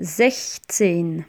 sechzehn.